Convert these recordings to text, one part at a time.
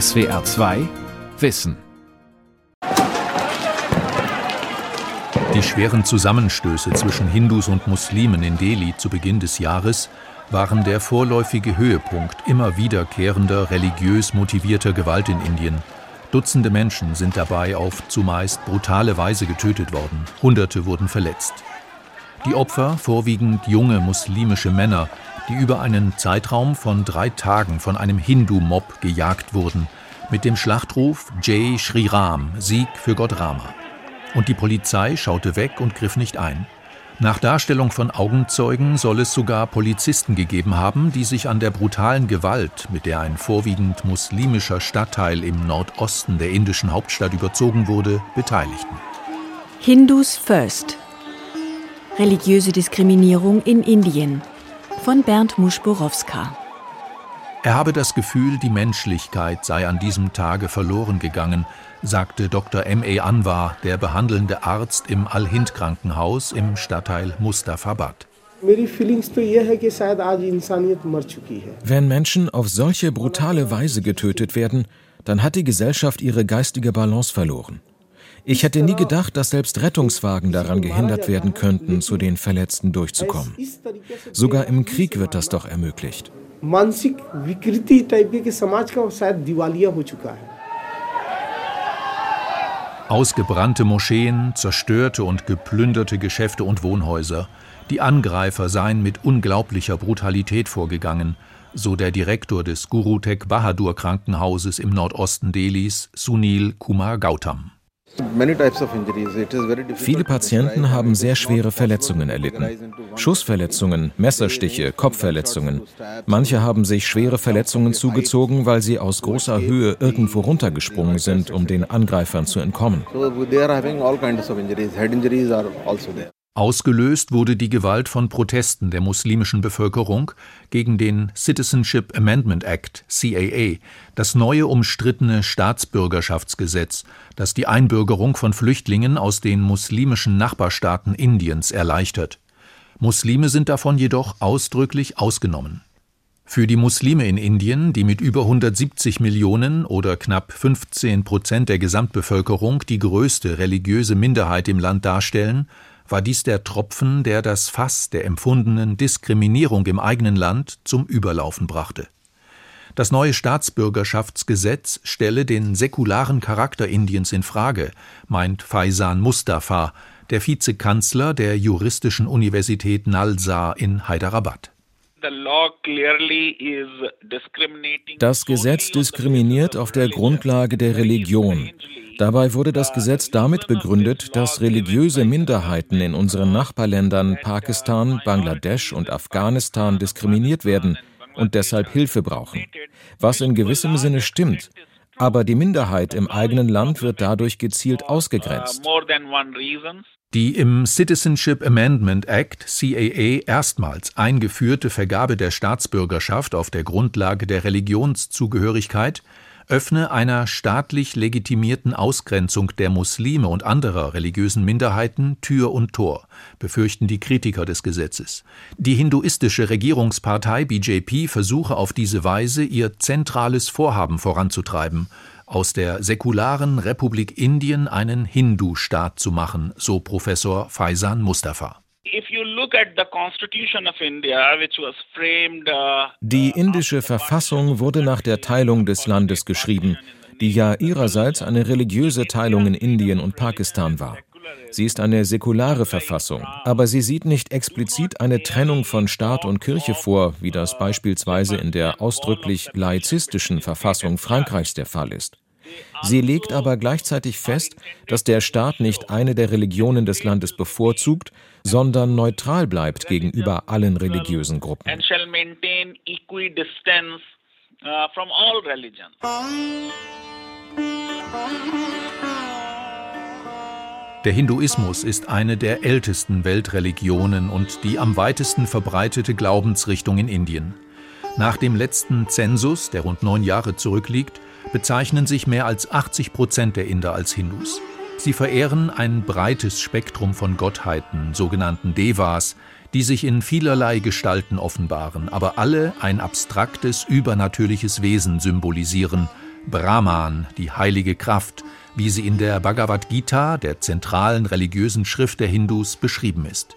SWR 2 Wissen. Die schweren Zusammenstöße zwischen Hindus und Muslimen in Delhi zu Beginn des Jahres waren der vorläufige Höhepunkt immer wiederkehrender religiös motivierter Gewalt in Indien. Dutzende Menschen sind dabei auf zumeist brutale Weise getötet worden, Hunderte wurden verletzt. Die Opfer vorwiegend junge muslimische Männer, die über einen Zeitraum von drei Tagen von einem Hindu-Mob gejagt wurden, mit dem Schlachtruf Jai Shri Ram, Sieg für Gott Rama. Und die Polizei schaute weg und griff nicht ein. Nach Darstellung von Augenzeugen soll es sogar Polizisten gegeben haben, die sich an der brutalen Gewalt, mit der ein vorwiegend muslimischer Stadtteil im Nordosten der indischen Hauptstadt überzogen wurde, beteiligten. Hindus First Religiöse Diskriminierung in Indien von Bernd Muschborowska. Er habe das Gefühl, die Menschlichkeit sei an diesem Tage verloren gegangen, sagte Dr. M.E. Anwar, der behandelnde Arzt im Al-Hind-Krankenhaus im Stadtteil Mustafabad. Wenn Menschen auf solche brutale Weise getötet werden, dann hat die Gesellschaft ihre geistige Balance verloren. Ich hätte nie gedacht, dass selbst Rettungswagen daran gehindert werden könnten, zu den Verletzten durchzukommen. Sogar im Krieg wird das doch ermöglicht. Ausgebrannte Moscheen, zerstörte und geplünderte Geschäfte und Wohnhäuser. Die Angreifer seien mit unglaublicher Brutalität vorgegangen, so der Direktor des Guru Tegh Bahadur Krankenhauses im Nordosten Delis, Sunil Kumar Gautam. Viele Patienten haben sehr schwere Verletzungen erlitten. Schussverletzungen, Messerstiche, Kopfverletzungen. Manche haben sich schwere Verletzungen zugezogen, weil sie aus großer Höhe irgendwo runtergesprungen sind, um den Angreifern zu entkommen. Ausgelöst wurde die Gewalt von Protesten der muslimischen Bevölkerung gegen den Citizenship Amendment Act CAA, das neue umstrittene Staatsbürgerschaftsgesetz, das die Einbürgerung von Flüchtlingen aus den muslimischen Nachbarstaaten Indiens erleichtert. Muslime sind davon jedoch ausdrücklich ausgenommen. Für die Muslime in Indien, die mit über 170 Millionen oder knapp 15 Prozent der Gesamtbevölkerung die größte religiöse Minderheit im Land darstellen, war dies der Tropfen, der das Fass der empfundenen Diskriminierung im eigenen Land zum Überlaufen brachte. Das neue Staatsbürgerschaftsgesetz stelle den säkularen Charakter Indiens in Frage, meint Faisan Mustafa, der Vizekanzler der Juristischen Universität Nalsa in Hyderabad. Das Gesetz diskriminiert auf der Grundlage der Religion. Dabei wurde das Gesetz damit begründet, dass religiöse Minderheiten in unseren Nachbarländern Pakistan, Bangladesch und Afghanistan diskriminiert werden und deshalb Hilfe brauchen. Was in gewissem Sinne stimmt. Aber die Minderheit im eigenen Land wird dadurch gezielt ausgegrenzt. Die im Citizenship Amendment Act CAA erstmals eingeführte Vergabe der Staatsbürgerschaft auf der Grundlage der Religionszugehörigkeit öffne einer staatlich legitimierten Ausgrenzung der Muslime und anderer religiösen Minderheiten Tür und Tor, befürchten die Kritiker des Gesetzes. Die hinduistische Regierungspartei BJP versuche auf diese Weise ihr zentrales Vorhaben voranzutreiben, aus der säkularen Republik Indien einen Hindu-Staat zu machen, so Professor Faisan Mustafa. Die indische Verfassung wurde nach der Teilung des Landes geschrieben, die ja ihrerseits eine religiöse Teilung in Indien und Pakistan war. Sie ist eine säkulare Verfassung, aber sie sieht nicht explizit eine Trennung von Staat und Kirche vor, wie das beispielsweise in der ausdrücklich laizistischen Verfassung Frankreichs der Fall ist. Sie legt aber gleichzeitig fest, dass der Staat nicht eine der Religionen des Landes bevorzugt, sondern neutral bleibt gegenüber allen religiösen Gruppen. Der Hinduismus ist eine der ältesten Weltreligionen und die am weitesten verbreitete Glaubensrichtung in Indien. Nach dem letzten Zensus, der rund neun Jahre zurückliegt, bezeichnen sich mehr als 80 Prozent der Inder als Hindus. Sie verehren ein breites Spektrum von Gottheiten, sogenannten Devas, die sich in vielerlei Gestalten offenbaren, aber alle ein abstraktes, übernatürliches Wesen symbolisieren, Brahman, die heilige Kraft, wie sie in der Bhagavad Gita, der zentralen religiösen Schrift der Hindus, beschrieben ist.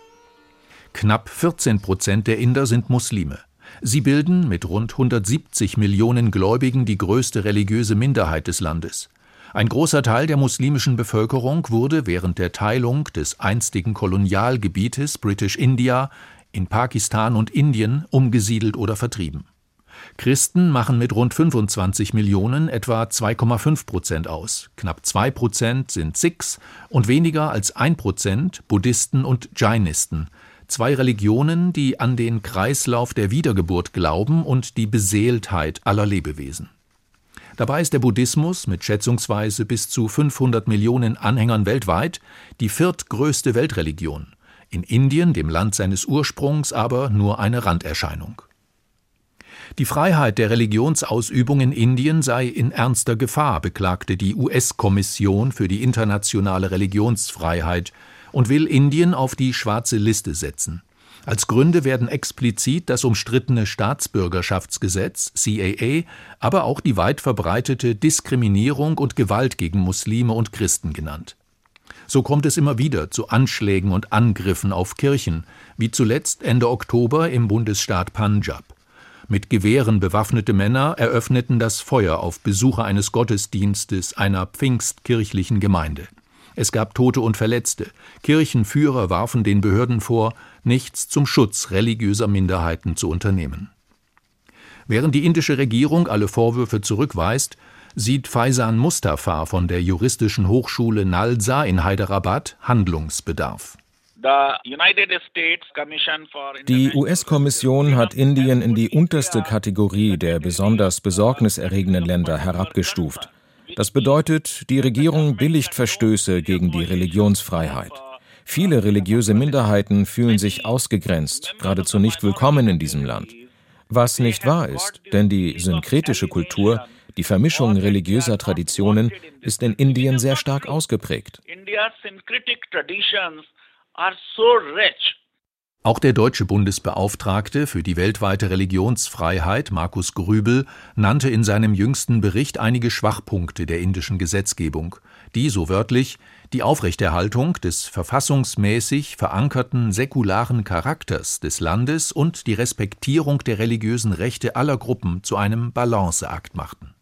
Knapp 14 Prozent der Inder sind Muslime. Sie bilden mit rund 170 Millionen Gläubigen die größte religiöse Minderheit des Landes. Ein großer Teil der muslimischen Bevölkerung wurde während der Teilung des einstigen Kolonialgebietes British India in Pakistan und Indien umgesiedelt oder vertrieben. Christen machen mit rund 25 Millionen etwa 2,5 Prozent aus. Knapp 2 Prozent sind Sikhs und weniger als 1 Prozent Buddhisten und Jainisten, zwei Religionen, die an den Kreislauf der Wiedergeburt glauben und die Beseeltheit aller Lebewesen. Dabei ist der Buddhismus mit schätzungsweise bis zu 500 Millionen Anhängern weltweit die viertgrößte Weltreligion, in Indien, dem Land seines Ursprungs, aber nur eine Randerscheinung. Die Freiheit der Religionsausübung in Indien sei in ernster Gefahr, beklagte die US-Kommission für die internationale Religionsfreiheit und will Indien auf die schwarze Liste setzen. Als Gründe werden explizit das umstrittene Staatsbürgerschaftsgesetz CAA, aber auch die weit verbreitete Diskriminierung und Gewalt gegen Muslime und Christen genannt. So kommt es immer wieder zu Anschlägen und Angriffen auf Kirchen, wie zuletzt Ende Oktober im Bundesstaat Punjab. Mit Gewehren bewaffnete Männer eröffneten das Feuer auf Besucher eines Gottesdienstes einer pfingstkirchlichen Gemeinde. Es gab Tote und Verletzte. Kirchenführer warfen den Behörden vor, nichts zum Schutz religiöser Minderheiten zu unternehmen. Während die indische Regierung alle Vorwürfe zurückweist, sieht Faisan Mustafa von der juristischen Hochschule Nalsa in Hyderabad Handlungsbedarf. Die US-Kommission hat Indien in die unterste Kategorie der besonders besorgniserregenden Länder herabgestuft. Das bedeutet, die Regierung billigt Verstöße gegen die Religionsfreiheit. Viele religiöse Minderheiten fühlen sich ausgegrenzt, geradezu nicht willkommen in diesem Land. Was nicht wahr ist, denn die synkretische Kultur, die Vermischung religiöser Traditionen, ist in Indien sehr stark ausgeprägt. Auch der deutsche Bundesbeauftragte für die weltweite Religionsfreiheit, Markus Grübel, nannte in seinem jüngsten Bericht einige Schwachpunkte der indischen Gesetzgebung, die, so wörtlich, die Aufrechterhaltung des verfassungsmäßig verankerten säkularen Charakters des Landes und die Respektierung der religiösen Rechte aller Gruppen zu einem Balanceakt machten.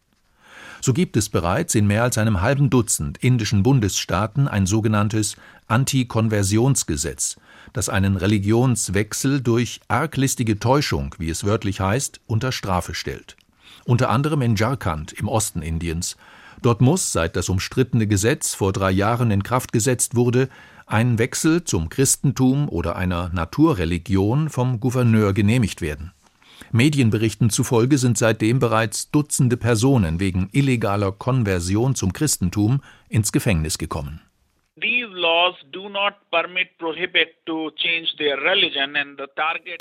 So gibt es bereits in mehr als einem halben Dutzend indischen Bundesstaaten ein sogenanntes Antikonversionsgesetz, das einen Religionswechsel durch arglistige Täuschung, wie es wörtlich heißt, unter Strafe stellt. Unter anderem in Jharkhand im Osten Indiens. Dort muss, seit das umstrittene Gesetz vor drei Jahren in Kraft gesetzt wurde, ein Wechsel zum Christentum oder einer Naturreligion vom Gouverneur genehmigt werden. Medienberichten zufolge sind seitdem bereits Dutzende Personen wegen illegaler Konversion zum Christentum ins Gefängnis gekommen.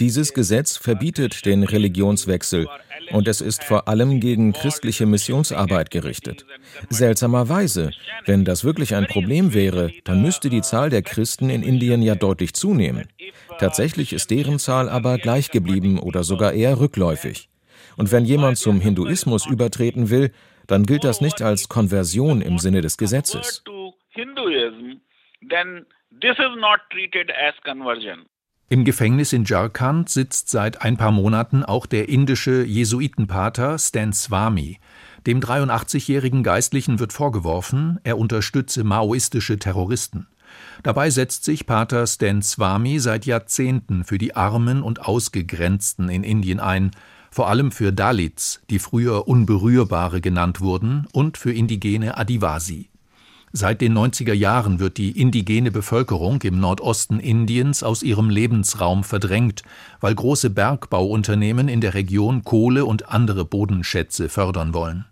Dieses Gesetz verbietet den Religionswechsel und es ist vor allem gegen christliche Missionsarbeit gerichtet. Seltsamerweise, wenn das wirklich ein Problem wäre, dann müsste die Zahl der Christen in Indien ja deutlich zunehmen. Tatsächlich ist deren Zahl aber gleich geblieben oder sogar eher rückläufig. Und wenn jemand zum Hinduismus übertreten will, dann gilt das nicht als Konversion im Sinne des Gesetzes. Hinduism, then this is not treated as conversion. Im Gefängnis in Jharkhand sitzt seit ein paar Monaten auch der indische Jesuitenpater Stan Swami. Dem 83-jährigen Geistlichen wird vorgeworfen, er unterstütze maoistische Terroristen. Dabei setzt sich Pater Stan Swami seit Jahrzehnten für die Armen und Ausgegrenzten in Indien ein, vor allem für Dalits, die früher Unberührbare genannt wurden, und für indigene Adivasi. Seit den 90er Jahren wird die indigene Bevölkerung im Nordosten Indiens aus ihrem Lebensraum verdrängt, weil große Bergbauunternehmen in der Region Kohle und andere Bodenschätze fördern wollen.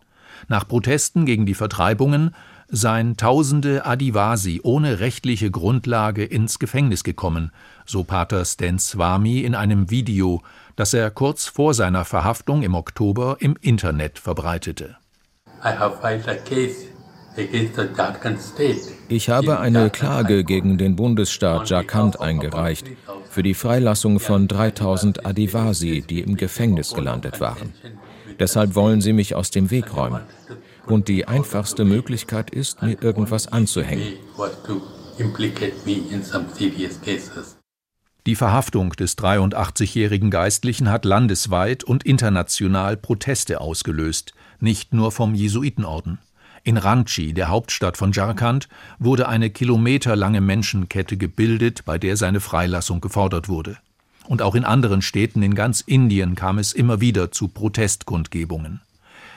Nach Protesten gegen die Vertreibungen seien tausende Adivasi ohne rechtliche Grundlage ins Gefängnis gekommen, so Pater Stan Swami in einem Video, das er kurz vor seiner Verhaftung im Oktober im Internet verbreitete. I have filed a case ich habe eine Klage gegen den Bundesstaat Jharkhand eingereicht für die Freilassung von 3000 Adivasi, die im Gefängnis gelandet waren. Deshalb wollen sie mich aus dem Weg räumen. und die einfachste Möglichkeit ist, mir irgendwas anzuhängen. Die Verhaftung des 83-jährigen Geistlichen hat landesweit und international Proteste ausgelöst, nicht nur vom Jesuitenorden. In Ranchi, der Hauptstadt von Jharkhand, wurde eine kilometerlange Menschenkette gebildet, bei der seine Freilassung gefordert wurde. Und auch in anderen Städten in ganz Indien kam es immer wieder zu Protestkundgebungen.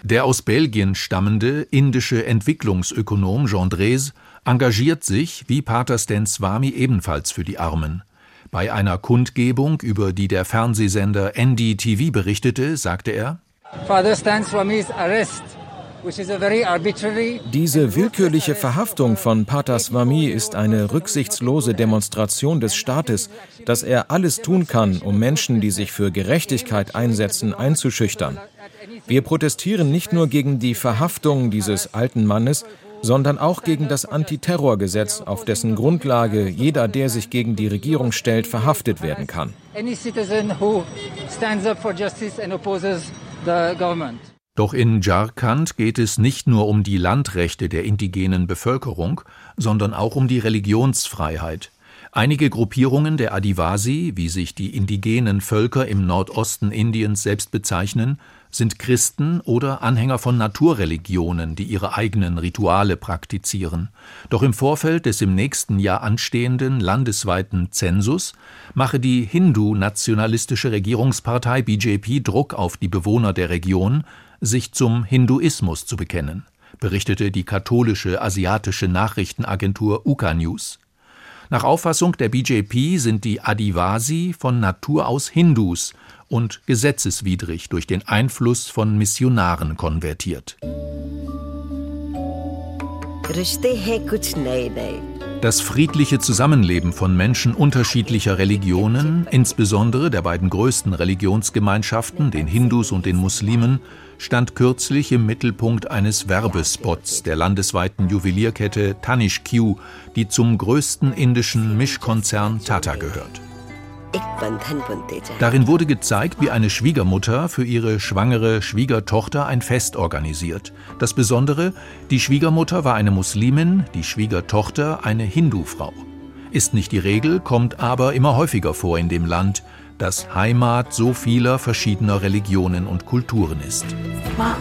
Der aus Belgien stammende indische Entwicklungsökonom Jean Drèze engagiert sich, wie Pater Stan Swami, ebenfalls für die Armen. Bei einer Kundgebung, über die der Fernsehsender NDTV berichtete, sagte er: Father Stan Swami's arrest diese willkürliche Verhaftung von Pater Swami ist eine rücksichtslose Demonstration des Staates, dass er alles tun kann, um Menschen, die sich für Gerechtigkeit einsetzen, einzuschüchtern. Wir protestieren nicht nur gegen die Verhaftung dieses alten Mannes, sondern auch gegen das Antiterrorgesetz, auf dessen Grundlage jeder, der sich gegen die Regierung stellt, verhaftet werden kann. Doch in Jharkhand geht es nicht nur um die Landrechte der indigenen Bevölkerung, sondern auch um die Religionsfreiheit. Einige Gruppierungen der Adivasi, wie sich die indigenen Völker im Nordosten Indiens selbst bezeichnen, sind Christen oder Anhänger von Naturreligionen, die ihre eigenen Rituale praktizieren. Doch im Vorfeld des im nächsten Jahr anstehenden landesweiten Zensus mache die Hindu-nationalistische Regierungspartei BJP Druck auf die Bewohner der Region, sich zum Hinduismus zu bekennen, berichtete die katholische asiatische Nachrichtenagentur UKA News. Nach Auffassung der BJP sind die Adivasi von Natur aus Hindus und gesetzeswidrig durch den Einfluss von Missionaren konvertiert. Das friedliche Zusammenleben von Menschen unterschiedlicher Religionen, insbesondere der beiden größten Religionsgemeinschaften, den Hindus und den Muslimen, stand kürzlich im Mittelpunkt eines Werbespots der landesweiten Juwelierkette Tanish Q, die zum größten indischen Mischkonzern Tata gehört. Darin wurde gezeigt, wie eine Schwiegermutter für ihre schwangere Schwiegertochter ein Fest organisiert. Das Besondere, die Schwiegermutter war eine Muslimin, die Schwiegertochter eine Hindufrau. Ist nicht die Regel, kommt aber immer häufiger vor in dem Land, das Heimat so vieler verschiedener Religionen und Kulturen ist. Mom,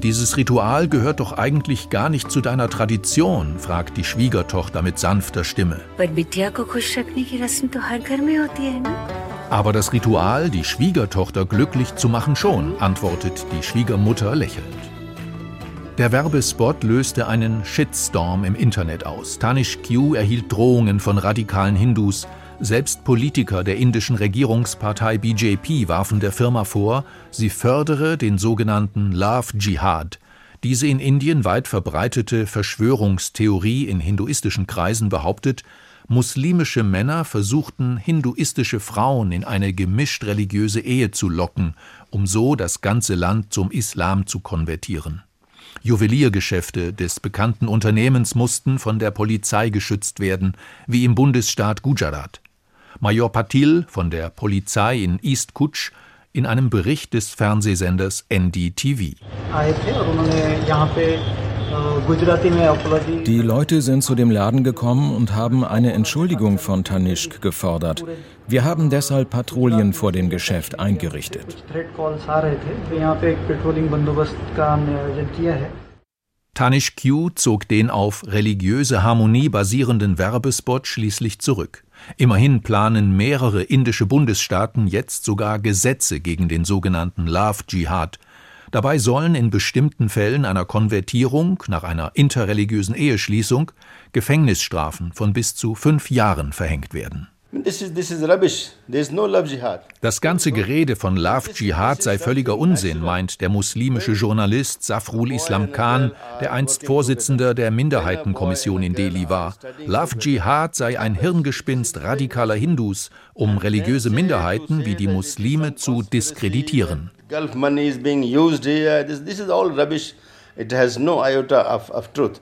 dieses Ritual gehört doch eigentlich gar nicht zu deiner Tradition, fragt die Schwiegertochter mit sanfter Stimme. Aber das Ritual, die Schwiegertochter glücklich zu machen schon, antwortet die Schwiegermutter lächelnd. Der Werbespot löste einen Shitstorm im Internet aus. Tanish Q erhielt Drohungen von radikalen Hindus. Selbst Politiker der indischen Regierungspartei BJP warfen der Firma vor, sie fördere den sogenannten Love Jihad. Diese in Indien weit verbreitete Verschwörungstheorie in hinduistischen Kreisen behauptet, muslimische Männer versuchten hinduistische Frauen in eine gemischt religiöse Ehe zu locken, um so das ganze Land zum Islam zu konvertieren. Juweliergeschäfte des bekannten Unternehmens mussten von der Polizei geschützt werden, wie im Bundesstaat Gujarat. Major Patil von der Polizei in East Kutch in einem Bericht des Fernsehsenders NDTV. Die Leute sind zu dem Laden gekommen und haben eine Entschuldigung von Tanishq gefordert. Wir haben deshalb Patrouillen vor dem Geschäft eingerichtet. Tanish Q zog den auf religiöse Harmonie basierenden Werbespot schließlich zurück. Immerhin planen mehrere indische Bundesstaaten jetzt sogar Gesetze gegen den sogenannten Love Jihad. Dabei sollen in bestimmten Fällen einer Konvertierung nach einer interreligiösen Eheschließung Gefängnisstrafen von bis zu fünf Jahren verhängt werden. Das ganze Gerede von Love Jihad sei völliger Unsinn, meint der muslimische Journalist Safrul Islam Khan, der einst Vorsitzender der Minderheitenkommission in Delhi war. Love Jihad sei ein Hirngespinst radikaler Hindus, um religiöse Minderheiten wie die Muslime zu diskreditieren. It has no iota of, of truth.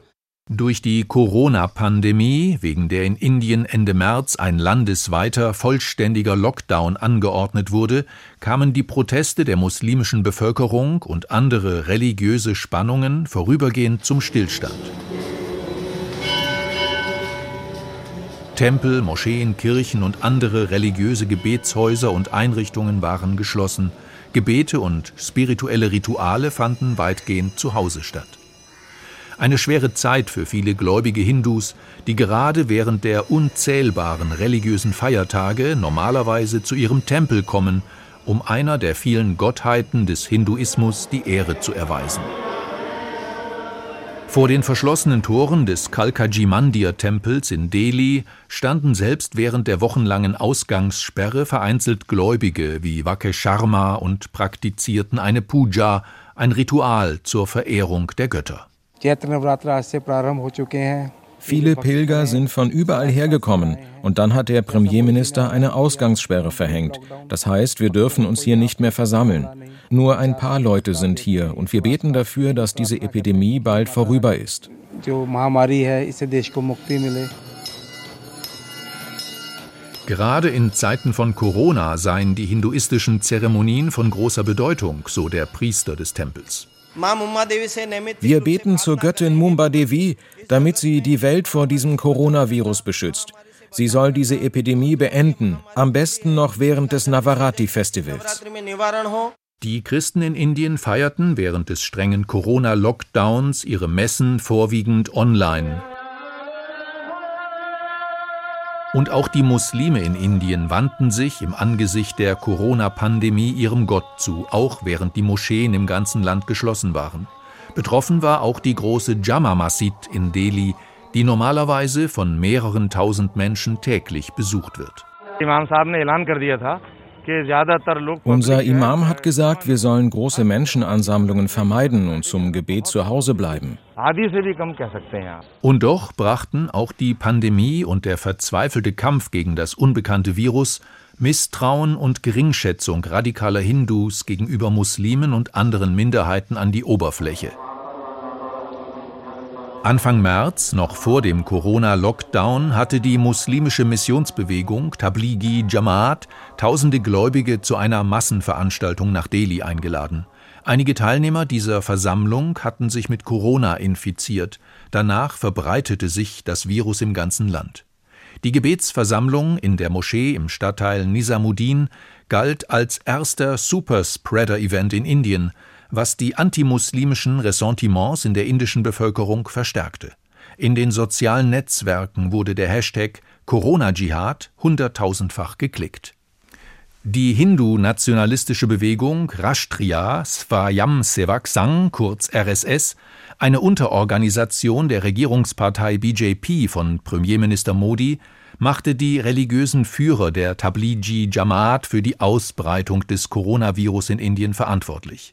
Durch die Corona-Pandemie, wegen der in Indien Ende März ein landesweiter vollständiger Lockdown angeordnet wurde, kamen die Proteste der muslimischen Bevölkerung und andere religiöse Spannungen vorübergehend zum Stillstand. Tempel, Moscheen, Kirchen und andere religiöse Gebetshäuser und Einrichtungen waren geschlossen. Gebete und spirituelle Rituale fanden weitgehend zu Hause statt. Eine schwere Zeit für viele gläubige Hindus, die gerade während der unzählbaren religiösen Feiertage normalerweise zu ihrem Tempel kommen, um einer der vielen Gottheiten des Hinduismus die Ehre zu erweisen. Vor den verschlossenen Toren des Kalkaji Mandir Tempels in Delhi standen selbst während der wochenlangen Ausgangssperre vereinzelt Gläubige wie Vake Sharma und praktizierten eine Puja, ein Ritual zur Verehrung der Götter. Viele Pilger sind von überall hergekommen und dann hat der Premierminister eine Ausgangssperre verhängt. Das heißt, wir dürfen uns hier nicht mehr versammeln. Nur ein paar Leute sind hier und wir beten dafür, dass diese Epidemie bald vorüber ist. Gerade in Zeiten von Corona seien die hinduistischen Zeremonien von großer Bedeutung, so der Priester des Tempels. Wir beten zur Göttin Mumba Devi, damit sie die Welt vor diesem Coronavirus beschützt. Sie soll diese Epidemie beenden, am besten noch während des Navaratri-Festivals. Die Christen in Indien feierten während des strengen Corona-Lockdowns ihre Messen vorwiegend online. Und auch die Muslime in Indien wandten sich im Angesicht der Corona-Pandemie ihrem Gott zu, auch während die Moscheen im ganzen Land geschlossen waren. Betroffen war auch die große Jama Masjid in Delhi, die normalerweise von mehreren tausend Menschen täglich besucht wird. Unser Imam hat gesagt, wir sollen große Menschenansammlungen vermeiden und zum Gebet zu Hause bleiben. Und doch brachten auch die Pandemie und der verzweifelte Kampf gegen das unbekannte Virus Misstrauen und Geringschätzung radikaler Hindus gegenüber Muslimen und anderen Minderheiten an die Oberfläche. Anfang März, noch vor dem Corona-Lockdown, hatte die muslimische Missionsbewegung Tablighi Jamaat tausende Gläubige zu einer Massenveranstaltung nach Delhi eingeladen. Einige Teilnehmer dieser Versammlung hatten sich mit Corona infiziert. Danach verbreitete sich das Virus im ganzen Land. Die Gebetsversammlung in der Moschee im Stadtteil Nizamuddin galt als erster Superspreader-Event in Indien – was die antimuslimischen Ressentiments in der indischen Bevölkerung verstärkte. In den sozialen Netzwerken wurde der Hashtag Corona-Dschihad hunderttausendfach geklickt. Die hindu-nationalistische Bewegung Rashtriya Svayam Sevak Sangh, kurz RSS, eine Unterorganisation der Regierungspartei BJP von Premierminister Modi, machte die religiösen Führer der Tablighi Jamaat für die Ausbreitung des Coronavirus in Indien verantwortlich.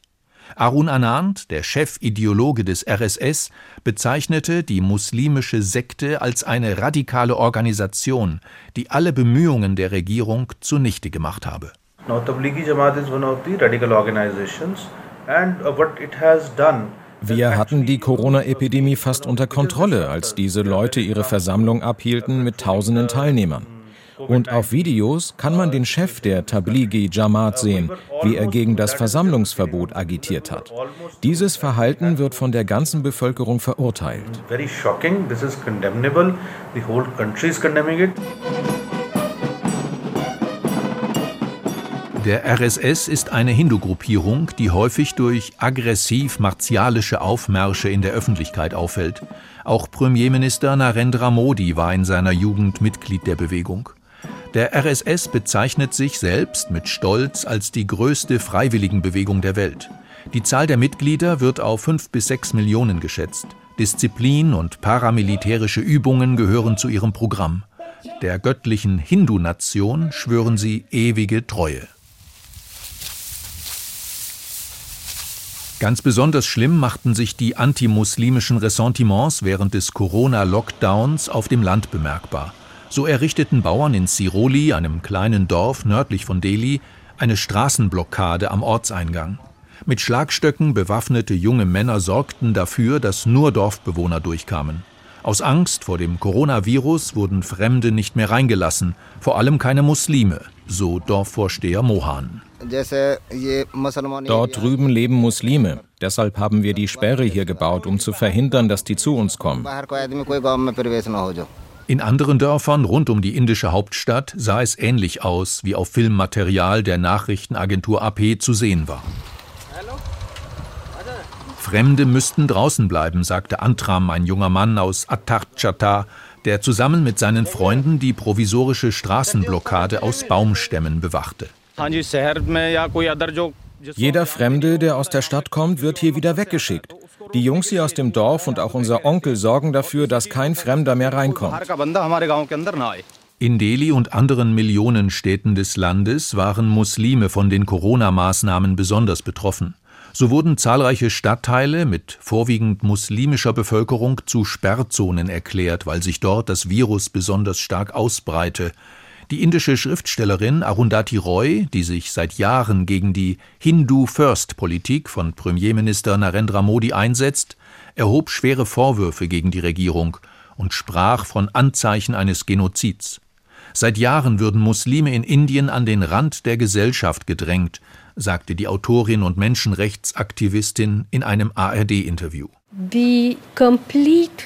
Arun Anand, der Chefideologe des RSS, bezeichnete die muslimische Sekte als eine radikale Organisation, die alle Bemühungen der Regierung zunichte gemacht habe. Now, Tablighi Jamaat is one of the radical organizations and uh, what it has done wir hatten die Corona-Epidemie fast unter Kontrolle, als diese Leute ihre Versammlung abhielten mit tausenden Teilnehmern. Und auf Videos kann man den Chef der Tablighi Jamaat sehen, wie er gegen das Versammlungsverbot agitiert hat. Dieses Verhalten wird von der ganzen Bevölkerung verurteilt. Der RSS ist eine Hindu-Gruppierung, die häufig durch aggressiv-martialische Aufmärsche in der Öffentlichkeit auffällt. Auch Premierminister Narendra Modi war in seiner Jugend Mitglied der Bewegung. Der RSS bezeichnet sich selbst mit Stolz als die größte Freiwilligenbewegung der Welt. Die Zahl der Mitglieder wird auf fünf bis sechs Millionen geschätzt. Disziplin und paramilitärische Übungen gehören zu ihrem Programm. Der göttlichen Hindu-Nation schwören sie ewige Treue. Ganz besonders schlimm machten sich die antimuslimischen Ressentiments während des Corona-Lockdowns auf dem Land bemerkbar. So errichteten Bauern in Siroli, einem kleinen Dorf nördlich von Delhi, eine Straßenblockade am Ortseingang. Mit Schlagstöcken bewaffnete junge Männer sorgten dafür, dass nur Dorfbewohner durchkamen. Aus Angst vor dem Coronavirus wurden Fremde nicht mehr reingelassen, vor allem keine Muslime, so Dorfvorsteher Mohan. Dort drüben leben Muslime. Deshalb haben wir die Sperre hier gebaut, um zu verhindern, dass die zu uns kommen. In anderen Dörfern rund um die indische Hauptstadt sah es ähnlich aus, wie auf Filmmaterial der Nachrichtenagentur AP zu sehen war. Fremde müssten draußen bleiben, sagte Antram, ein junger Mann aus Attarchata, der zusammen mit seinen Freunden die provisorische Straßenblockade aus Baumstämmen bewachte. Jeder Fremde, der aus der Stadt kommt, wird hier wieder weggeschickt. Die Jungs hier aus dem Dorf und auch unser Onkel sorgen dafür, dass kein Fremder mehr reinkommt. In Delhi und anderen Millionenstädten des Landes waren Muslime von den Corona-Maßnahmen besonders betroffen. So wurden zahlreiche Stadtteile mit vorwiegend muslimischer Bevölkerung zu Sperrzonen erklärt, weil sich dort das Virus besonders stark ausbreite. Die indische Schriftstellerin Arundhati Roy, die sich seit Jahren gegen die Hindu-First-Politik von Premierminister Narendra Modi einsetzt, erhob schwere Vorwürfe gegen die Regierung und sprach von Anzeichen eines Genozids. Seit Jahren würden Muslime in Indien an den Rand der Gesellschaft gedrängt, sagte die Autorin und Menschenrechtsaktivistin in einem ARD-Interview. The complete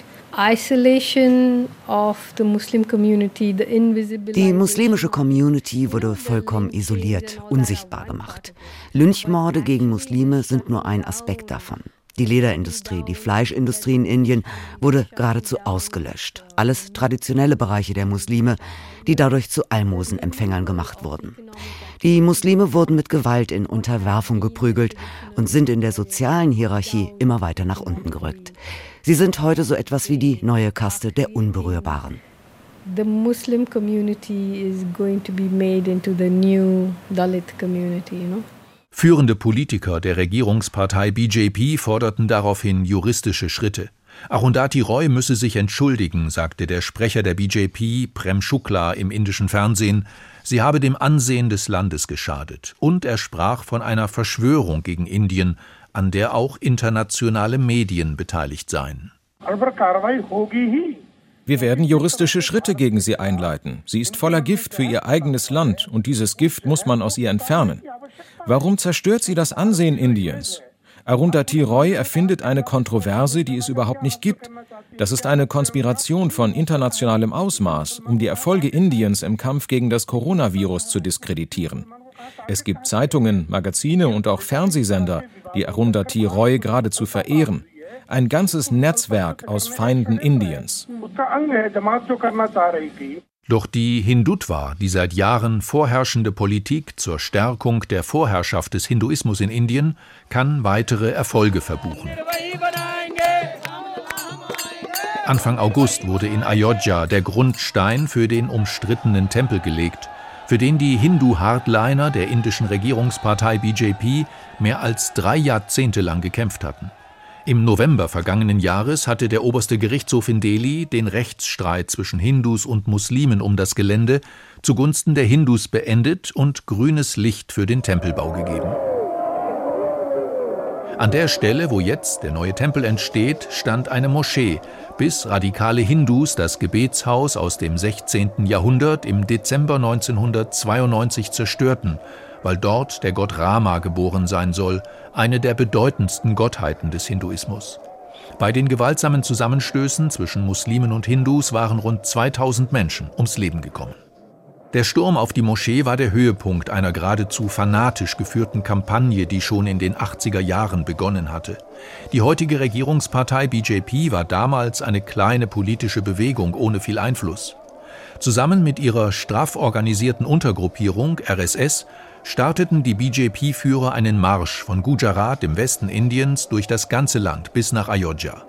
die muslimische Community wurde vollkommen isoliert, unsichtbar gemacht. Lynchmorde gegen Muslime sind nur ein Aspekt davon. Die Lederindustrie, die Fleischindustrie in Indien wurde geradezu ausgelöscht. Alles traditionelle Bereiche der Muslime, die dadurch zu Almosenempfängern gemacht wurden. Die Muslime wurden mit Gewalt in Unterwerfung geprügelt und sind in der sozialen Hierarchie immer weiter nach unten gerückt. Sie sind heute so etwas wie die neue Kaste der Unberührbaren. The Muslim community is going to be made into the new Dalit community, you know? Führende Politiker der Regierungspartei BJP forderten daraufhin juristische Schritte. Arundhati Roy müsse sich entschuldigen, sagte der Sprecher der BJP, Prem Shukla, im indischen Fernsehen. Sie habe dem Ansehen des Landes geschadet. Und er sprach von einer Verschwörung gegen Indien, an der auch internationale Medien beteiligt seien. Wir werden juristische Schritte gegen sie einleiten. Sie ist voller Gift für ihr eigenes Land und dieses Gift muss man aus ihr entfernen. Warum zerstört sie das Ansehen Indiens? Arundhati Roy erfindet eine Kontroverse, die es überhaupt nicht gibt. Das ist eine Konspiration von internationalem Ausmaß, um die Erfolge Indiens im Kampf gegen das Coronavirus zu diskreditieren. Es gibt Zeitungen, Magazine und auch Fernsehsender, die Arundhati Roy geradezu verehren. Ein ganzes Netzwerk aus Feinden Indiens. Doch die Hindutva, die seit Jahren vorherrschende Politik zur Stärkung der Vorherrschaft des Hinduismus in Indien, kann weitere Erfolge verbuchen. Anfang August wurde in Ayodhya der Grundstein für den umstrittenen Tempel gelegt, für den die Hindu-Hardliner der indischen Regierungspartei BJP mehr als drei Jahrzehnte lang gekämpft hatten. Im November vergangenen Jahres hatte der oberste Gerichtshof in Delhi den Rechtsstreit zwischen Hindus und Muslimen um das Gelände zugunsten der Hindus beendet und grünes Licht für den Tempelbau gegeben. An der Stelle, wo jetzt der neue Tempel entsteht, stand eine Moschee, bis radikale Hindus das Gebetshaus aus dem 16. Jahrhundert im Dezember 1992 zerstörten weil dort der Gott Rama geboren sein soll, eine der bedeutendsten Gottheiten des Hinduismus. Bei den gewaltsamen Zusammenstößen zwischen Muslimen und Hindus waren rund 2000 Menschen ums Leben gekommen. Der Sturm auf die Moschee war der Höhepunkt einer geradezu fanatisch geführten Kampagne, die schon in den 80er Jahren begonnen hatte. Die heutige Regierungspartei BJP war damals eine kleine politische Bewegung ohne viel Einfluss. Zusammen mit ihrer straff organisierten Untergruppierung RSS starteten die BJP-Führer einen Marsch von Gujarat im Westen Indiens durch das ganze Land bis nach Ayodhya.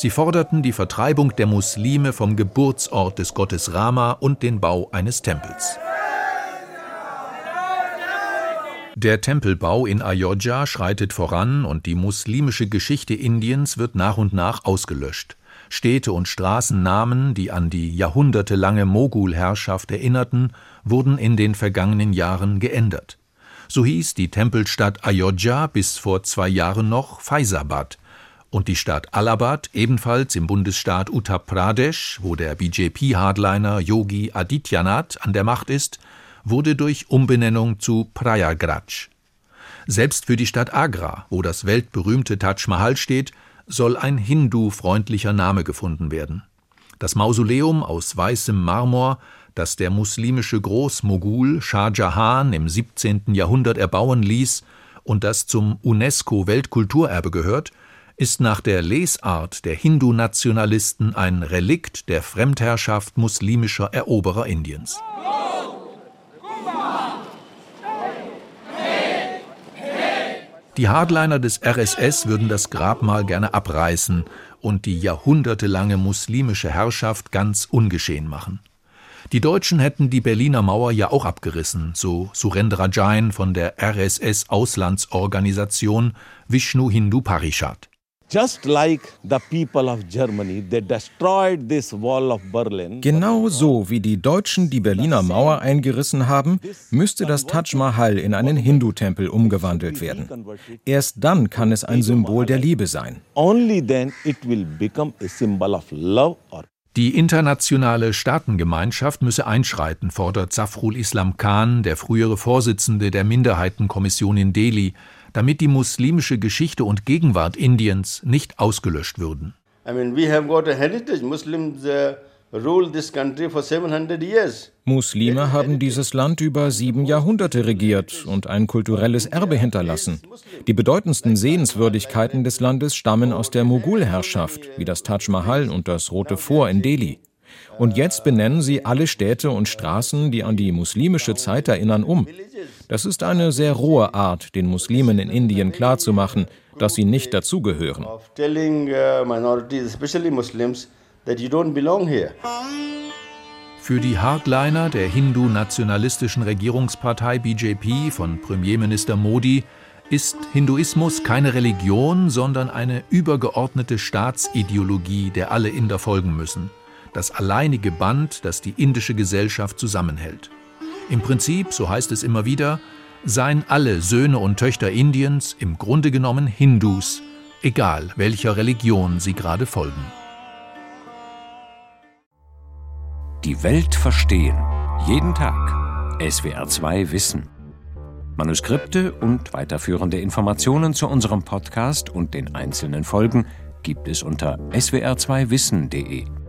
Sie forderten die Vertreibung der Muslime vom Geburtsort des Gottes Rama und den Bau eines Tempels. Der Tempelbau in Ayodhya schreitet voran und die muslimische Geschichte Indiens wird nach und nach ausgelöscht. Städte und Straßennamen, die an die jahrhundertelange Mogulherrschaft erinnerten, wurden in den vergangenen Jahren geändert. So hieß die Tempelstadt Ayodhya bis vor zwei Jahren noch Faisabad Und die Stadt Allahabad, ebenfalls im Bundesstaat Uttar Pradesh, wo der BJP-Hardliner Yogi Adityanath an der Macht ist, wurde durch Umbenennung zu Prayagraj. Selbst für die Stadt Agra, wo das weltberühmte Taj Mahal steht, soll ein hindu-freundlicher Name gefunden werden. Das Mausoleum aus weißem Marmor, das der muslimische Großmogul Shah Jahan im 17. Jahrhundert erbauen ließ und das zum UNESCO-Weltkulturerbe gehört, ist nach der Lesart der Hindu-Nationalisten ein Relikt der Fremdherrschaft muslimischer Eroberer Indiens. Die Hardliner des RSS würden das Grabmal gerne abreißen und die jahrhundertelange muslimische Herrschaft ganz ungeschehen machen. Die Deutschen hätten die Berliner Mauer ja auch abgerissen, so Surendra Jain von der RSS Auslandsorganisation Vishnu Hindu Parishad. Genau so wie die Deutschen die Berliner Mauer eingerissen haben, müsste das Taj Mahal in einen Hindu-Tempel umgewandelt werden. Erst dann kann es ein Symbol der Liebe sein. Die internationale Staatengemeinschaft müsse einschreiten, fordert Safrul Islam Khan, der frühere Vorsitzende der Minderheitenkommission in Delhi, damit die muslimische Geschichte und Gegenwart Indiens nicht ausgelöscht würden. I mean, we have got a heritage. Muslims uh, ruled this country for 700 years. Muslime haben dieses Land über sieben Jahrhunderte regiert und ein kulturelles Erbe hinterlassen. Die bedeutendsten Sehenswürdigkeiten des Landes stammen aus der Mogulherrschaft, wie das Taj Mahal und das Rote Fort in Delhi. Und jetzt benennen sie alle Städte und Straßen, die an die muslimische Zeit erinnern, um. Das ist eine sehr rohe Art, den Muslimen in Indien klarzumachen, dass sie nicht dazugehören. Uh, Für die Hardliner der hindu-nationalistischen Regierungspartei BJP von Premierminister Modi ist Hinduismus keine Religion, sondern eine übergeordnete Staatsideologie, der alle Inder folgen müssen das alleinige Band, das die indische Gesellschaft zusammenhält. Im Prinzip, so heißt es immer wieder, seien alle Söhne und Töchter Indiens im Grunde genommen Hindus, egal welcher Religion sie gerade folgen. Die Welt verstehen. Jeden Tag. SWR2 Wissen. Manuskripte und weiterführende Informationen zu unserem Podcast und den einzelnen Folgen gibt es unter swr2wissen.de.